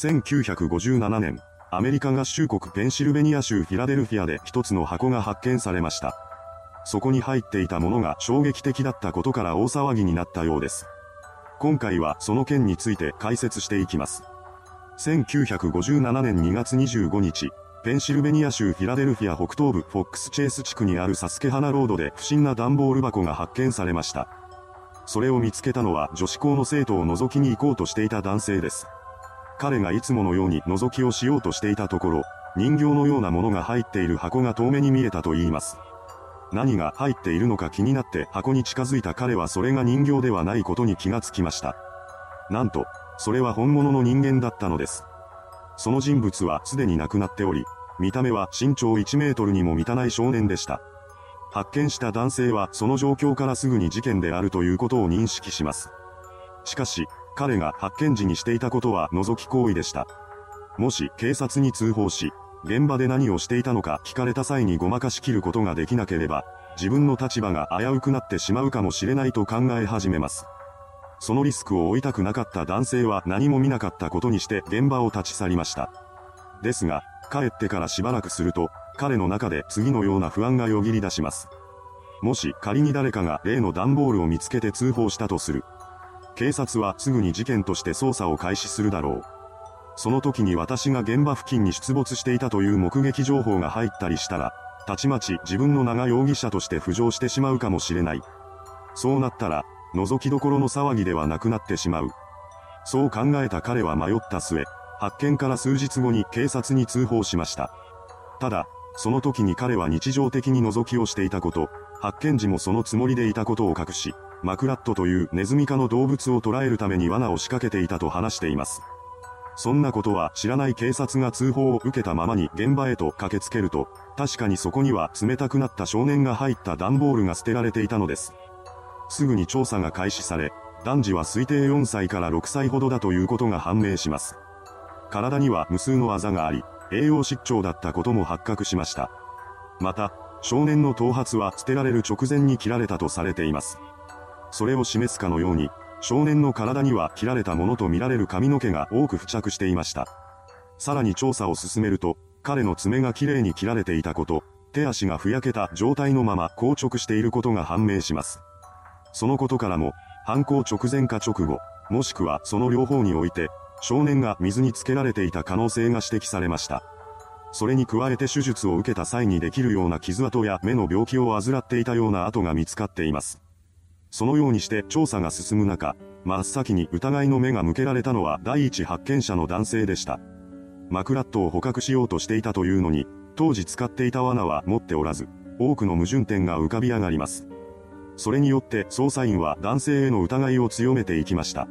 1957年、アメリカ合衆国ペンシルベニア州フィラデルフィアで一つの箱が発見されました。そこに入っていたものが衝撃的だったことから大騒ぎになったようです。今回はその件について解説していきます。1957年2月25日、ペンシルベニア州フィラデルフィア北東部フォックスチェイス地区にあるサスケハナロードで不審な段ボール箱が発見されました。それを見つけたのは女子校の生徒を覗きに行こうとしていた男性です。彼がいつものように覗きをしようとしていたところ、人形のようなものが入っている箱が遠目に見えたと言います。何が入っているのか気になって箱に近づいた彼はそれが人形ではないことに気がつきました。なんと、それは本物の人間だったのです。その人物はすでに亡くなっており、見た目は身長1メートルにも満たない少年でした。発見した男性はその状況からすぐに事件であるということを認識します。しかし、彼が発見時にしていたことは覗き行為でした。もし警察に通報し、現場で何をしていたのか聞かれた際にごまかしきることができなければ、自分の立場が危うくなってしまうかもしれないと考え始めます。そのリスクを負いたくなかった男性は何も見なかったことにして現場を立ち去りました。ですが、帰ってからしばらくすると、彼の中で次のような不安がよぎり出します。もし仮に誰かが例の段ボールを見つけて通報したとする。警察はすぐに事件として捜査を開始するだろう。その時に私が現場付近に出没していたという目撃情報が入ったりしたら、たちまち自分の名が容疑者として浮上してしまうかもしれない。そうなったら、覗きどころの騒ぎではなくなってしまう。そう考えた彼は迷った末、発見から数日後に警察に通報しました。ただ、その時に彼は日常的に覗きをしていたこと、発見時もそのつもりでいたことを隠し、マクラットというネズミ科の動物を捕らえるために罠を仕掛けていたと話しています。そんなことは知らない警察が通報を受けたままに現場へと駆けつけると、確かにそこには冷たくなった少年が入った段ボールが捨てられていたのです。すぐに調査が開始され、男児は推定4歳から6歳ほどだということが判明します。体には無数のあざがあり、栄養失調だったことも発覚しました。また、少年の頭髪は捨てられる直前に切られたとされています。それを示すかのように、少年の体には切られたものとみられる髪の毛が多く付着していました。さらに調査を進めると、彼の爪がきれいに切られていたこと、手足がふやけた状態のまま硬直していることが判明します。そのことからも、犯行直前か直後、もしくはその両方において、少年が水につけられていた可能性が指摘されました。それに加えて手術を受けた際にできるような傷跡や目の病気を患っていたような跡が見つかっています。そのようにして調査が進む中、真っ先に疑いの目が向けられたのは第一発見者の男性でした。マクラットを捕獲しようとしていたというのに、当時使っていた罠は持っておらず、多くの矛盾点が浮かび上がります。それによって捜査員は男性への疑いを強めていきました。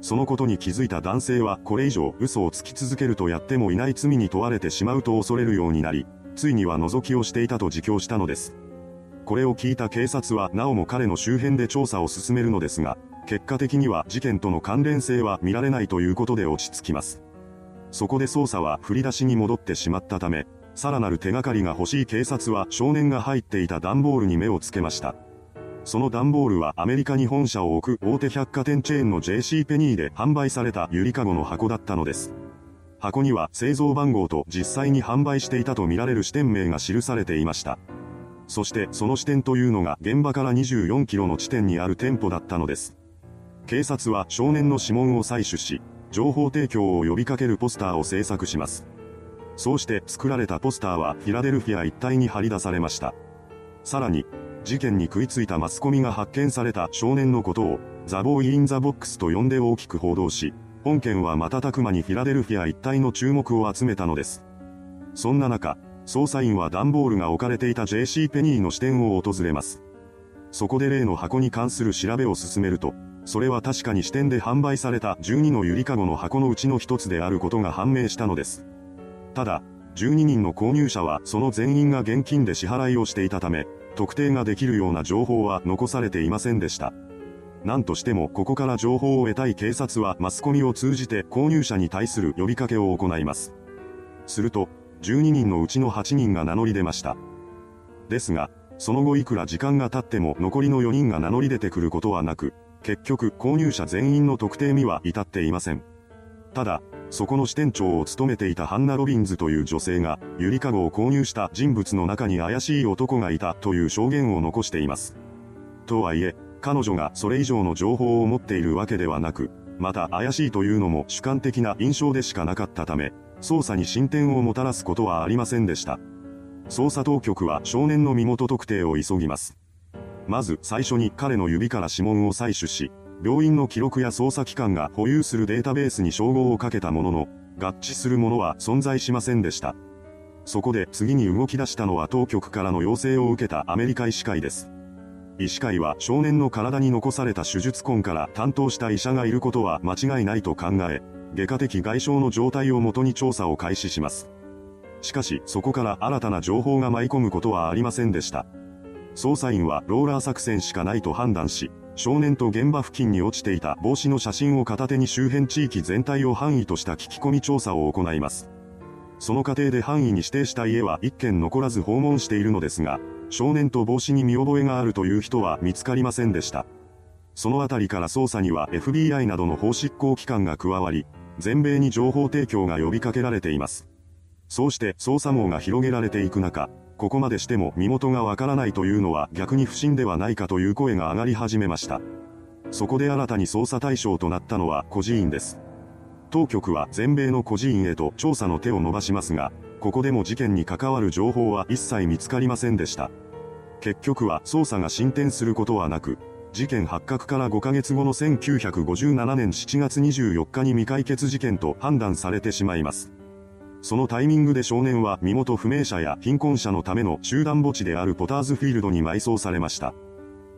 そのことに気づいた男性はこれ以上嘘をつき続けるとやってもいない罪に問われてしまうと恐れるようになり、ついには覗きをしていたと自供したのです。これを聞いた警察はなおも彼の周辺で調査を進めるのですが、結果的には事件との関連性は見られないということで落ち着きます。そこで捜査は振り出しに戻ってしまったため、さらなる手がかりが欲しい警察は少年が入っていた段ボールに目をつけました。その段ボールはアメリカに本社を置く大手百貨店チェーンの JC ペニーで販売されたゆりかごの箱だったのです。箱には製造番号と実際に販売していたとみられる支店名が記されていました。そしてその支店というのが現場から24キロの地点にある店舗だったのです。警察は少年の指紋を採取し、情報提供を呼びかけるポスターを制作します。そうして作られたポスターはフィラデルフィア一帯に張り出されました。さらに、事件に食いついたマスコミが発見された少年のことを、ザボーイ・イン・ザ・ボックスと呼んで大きく報道し、本件は瞬く間にフィラデルフィア一帯の注目を集めたのです。そんな中、捜査員は段ボールが置かれていた JC ペニーの支店を訪れます。そこで例の箱に関する調べを進めると、それは確かに支店で販売された12のゆりかごの箱のうちの一つであることが判明したのです。ただ、12人の購入者はその全員が現金で支払いをしていたため、特定ができるような情報は残されていませんでした。何としてもここから情報を得たい警察はマスコミを通じて購入者に対する呼びかけを行います。すると、12人のうちの8人が名乗り出ました。ですが、その後いくら時間が経っても残りの4人が名乗り出てくることはなく、結局購入者全員の特定には至っていません。ただ、そこの支店長を務めていたハンナ・ロビンズという女性が、ゆりかごを購入した人物の中に怪しい男がいたという証言を残しています。とはいえ、彼女がそれ以上の情報を持っているわけではなく、また怪しいというのも主観的な印象でしかなかったため、捜査に進展をもたらすことはありませんでした。捜査当局は少年の身元特定を急ぎます。まず最初に彼の指から指紋を採取し、病院の記録や捜査機関が保有するデータベースに照合をかけたものの、合致するものは存在しませんでした。そこで次に動き出したのは当局からの要請を受けたアメリカ医師会です。医師会は少年の体に残された手術痕から担当した医者がいることは間違いないと考え、外科的外傷の状態をもとに調査を開始します。しかし、そこから新たな情報が舞い込むことはありませんでした。捜査員はローラー作戦しかないと判断し、少年と現場付近に落ちていた帽子の写真を片手に周辺地域全体を範囲とした聞き込み調査を行います。その過程で範囲に指定した家は一軒残らず訪問しているのですが、少年と帽子に見覚えがあるという人は見つかりませんでした。そのあたりから捜査には FBI などの法執行機関が加わり、全米に情報提供が呼びかけられています。そうして捜査網が広げられていく中、ここまでしても身元がわからないというのは逆に不審ではないかという声が上がり始めました。そこで新たに捜査対象となったのは孤児院です。当局は全米の孤児院へと調査の手を伸ばしますが、ここでも事件に関わる情報は一切見つかりませんでした。結局は捜査が進展することはなく、事件発覚から5ヶ月後の1957年7月24日に未解決事件と判断されてしまいます。そのタイミングで少年は身元不明者や貧困者のための集団墓地であるポターズフィールドに埋葬されました。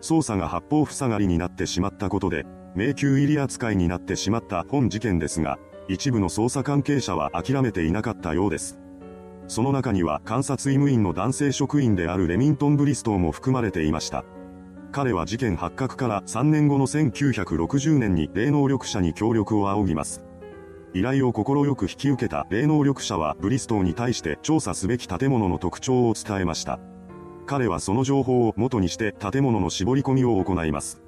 捜査が八方塞がりになってしまったことで、迷宮入り扱いになってしまった本事件ですが、一部の捜査関係者は諦めていなかったようです。その中には監察医務員の男性職員であるレミントン・ブリストーも含まれていました。彼は事件発覚から3年後の1960年に霊能力者に協力を仰ぎます。依頼を快く引き受けた霊能力者はブリストーに対して調査すべき建物の特徴を伝えました。彼はその情報を元にして建物の絞り込みを行います。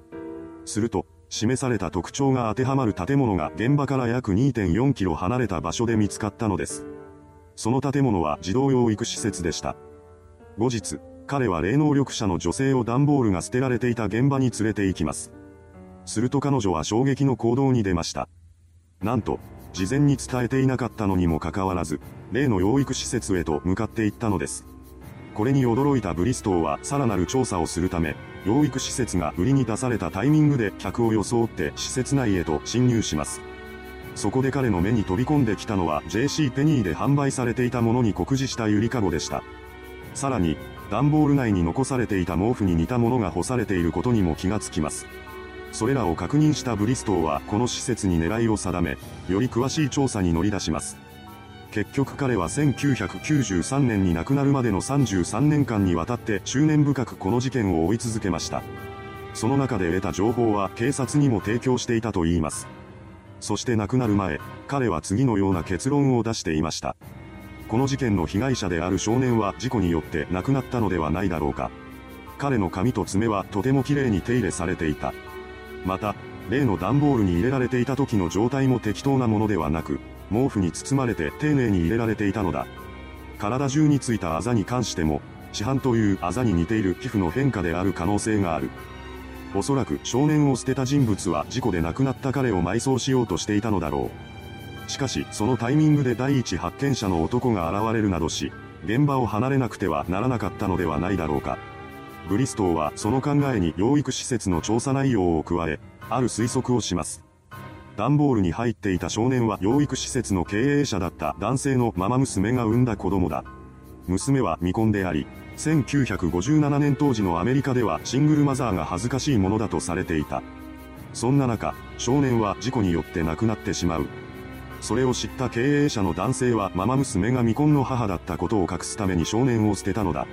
すると、示された特徴が当てはまる建物が現場から約2.4キロ離れた場所で見つかったのです。その建物は児童養育施設でした。後日、彼は霊能力者の女性を段ボールが捨てられていた現場に連れて行きます。すると彼女は衝撃の行動に出ました。なんと、事前に伝えていなかったのにもかかわらず、例の養育施設へと向かっていったのです。これに驚いたブリストーはさらなる調査をするため、養育施設が売りに出されたタイミングで客を装って施設内へと侵入します。そこで彼の目に飛び込んできたのは JC ペニーで販売されていたものに酷似したゆりかごでした。さらに、段ボール内に残されていた毛布に似たものが干されていることにも気がつきます。それらを確認したブリストーはこの施設に狙いを定め、より詳しい調査に乗り出します。結局彼は1993年に亡くなるまでの33年間にわたって執念深くこの事件を追い続けました。その中で得た情報は警察にも提供していたといいます。そして亡くなる前、彼は次のような結論を出していました。この事件の被害者である少年は事故によって亡くなったのではないだろうか。彼の髪と爪はとても綺麗に手入れされていた。また、例の段ボールに入れられていた時の状態も適当なものではなく、毛布に包まれて丁寧に入れられていたのだ。体中についたあざに関しても、市販というあざに似ている皮膚の変化である可能性がある。おそらく少年を捨てた人物は事故で亡くなった彼を埋葬しようとしていたのだろう。しかし、そのタイミングで第一発見者の男が現れるなどし、現場を離れなくてはならなかったのではないだろうか。ブリストーはその考えに養育施設の調査内容を加え、ある推測をします。段ボールに入っていた少年は養育施設の経営者だった男性のママ娘が産んだ子供だ。娘は未婚であり、1957年当時のアメリカではシングルマザーが恥ずかしいものだとされていた。そんな中、少年は事故によって亡くなってしまう。それを知った経営者の男性はママ娘が未婚の母だったことを隠すために少年を捨てたのだ。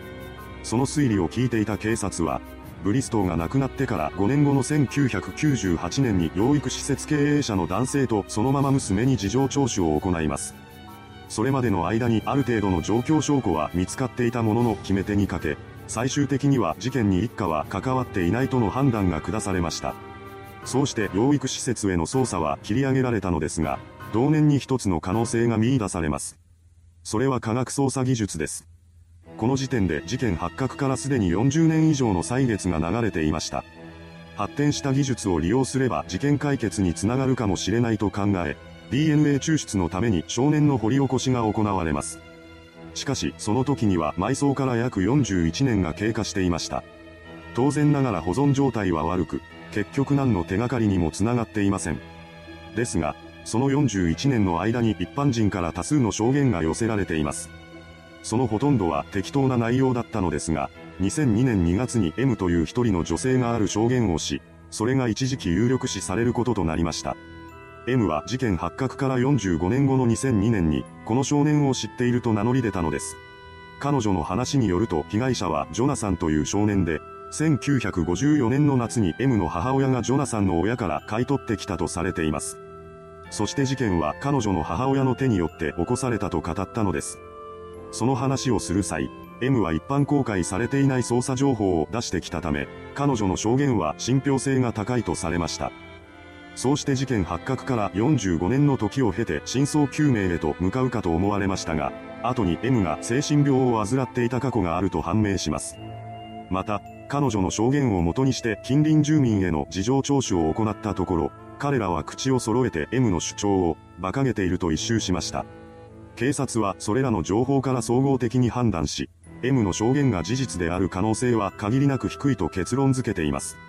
その推理を聞いていた警察は、ブリストーが亡くなってから5年後の1998年に養育施設経営者の男性とそのまま娘に事情聴取を行います。それまでの間にある程度の状況証拠は見つかっていたものの決め手にかけ、最終的には事件に一家は関わっていないとの判断が下されました。そうして養育施設への捜査は切り上げられたのですが、同年に一つの可能性が見出されます。それは科学捜査技術です。この時点で事件発覚からすでに40年以上の歳月が流れていました。発展した技術を利用すれば事件解決につながるかもしれないと考え、DNA 抽出のために少年の掘り起こしが行われます。しかし、その時には埋葬から約41年が経過していました。当然ながら保存状態は悪く、結局何の手がかりにもつながっていません。ですが、その41年の間に一般人から多数の証言が寄せられています。そのほとんどは適当な内容だったのですが、2002年2月に M という一人の女性がある証言をし、それが一時期有力視されることとなりました。M は事件発覚から45年後の2002年に、この少年を知っていると名乗り出たのです。彼女の話によると被害者はジョナサンという少年で、1954年の夏に M の母親がジョナサンの親から買い取ってきたとされています。そして事件は彼女の母親の手によって起こされたと語ったのです。その話をする際、M は一般公開されていない捜査情報を出してきたため、彼女の証言は信憑性が高いとされました。そうして事件発覚から45年の時を経て真相究明へと向かうかと思われましたが、後に M が精神病を患っていた過去があると判明します。また、彼女の証言をもとにして近隣住民への事情聴取を行ったところ、彼らは口を揃えて M の主張を馬鹿げていると一周しました。警察はそれらの情報から総合的に判断し、M の証言が事実である可能性は限りなく低いと結論付けています。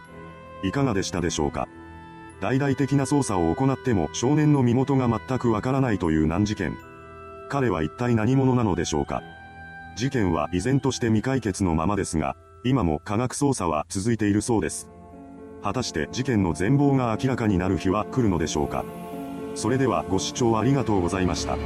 いかがでしたでしょうか？大々的な捜査を行っても少年の身元が全くわからないという難事件。彼は一体何者なのでしょうか？事件は依然として未解決のままですが、今も科学捜査は続いているそうです。果たして事件の全貌が明らかになる日は来るのでしょうかそれではご視聴ありがとうございました。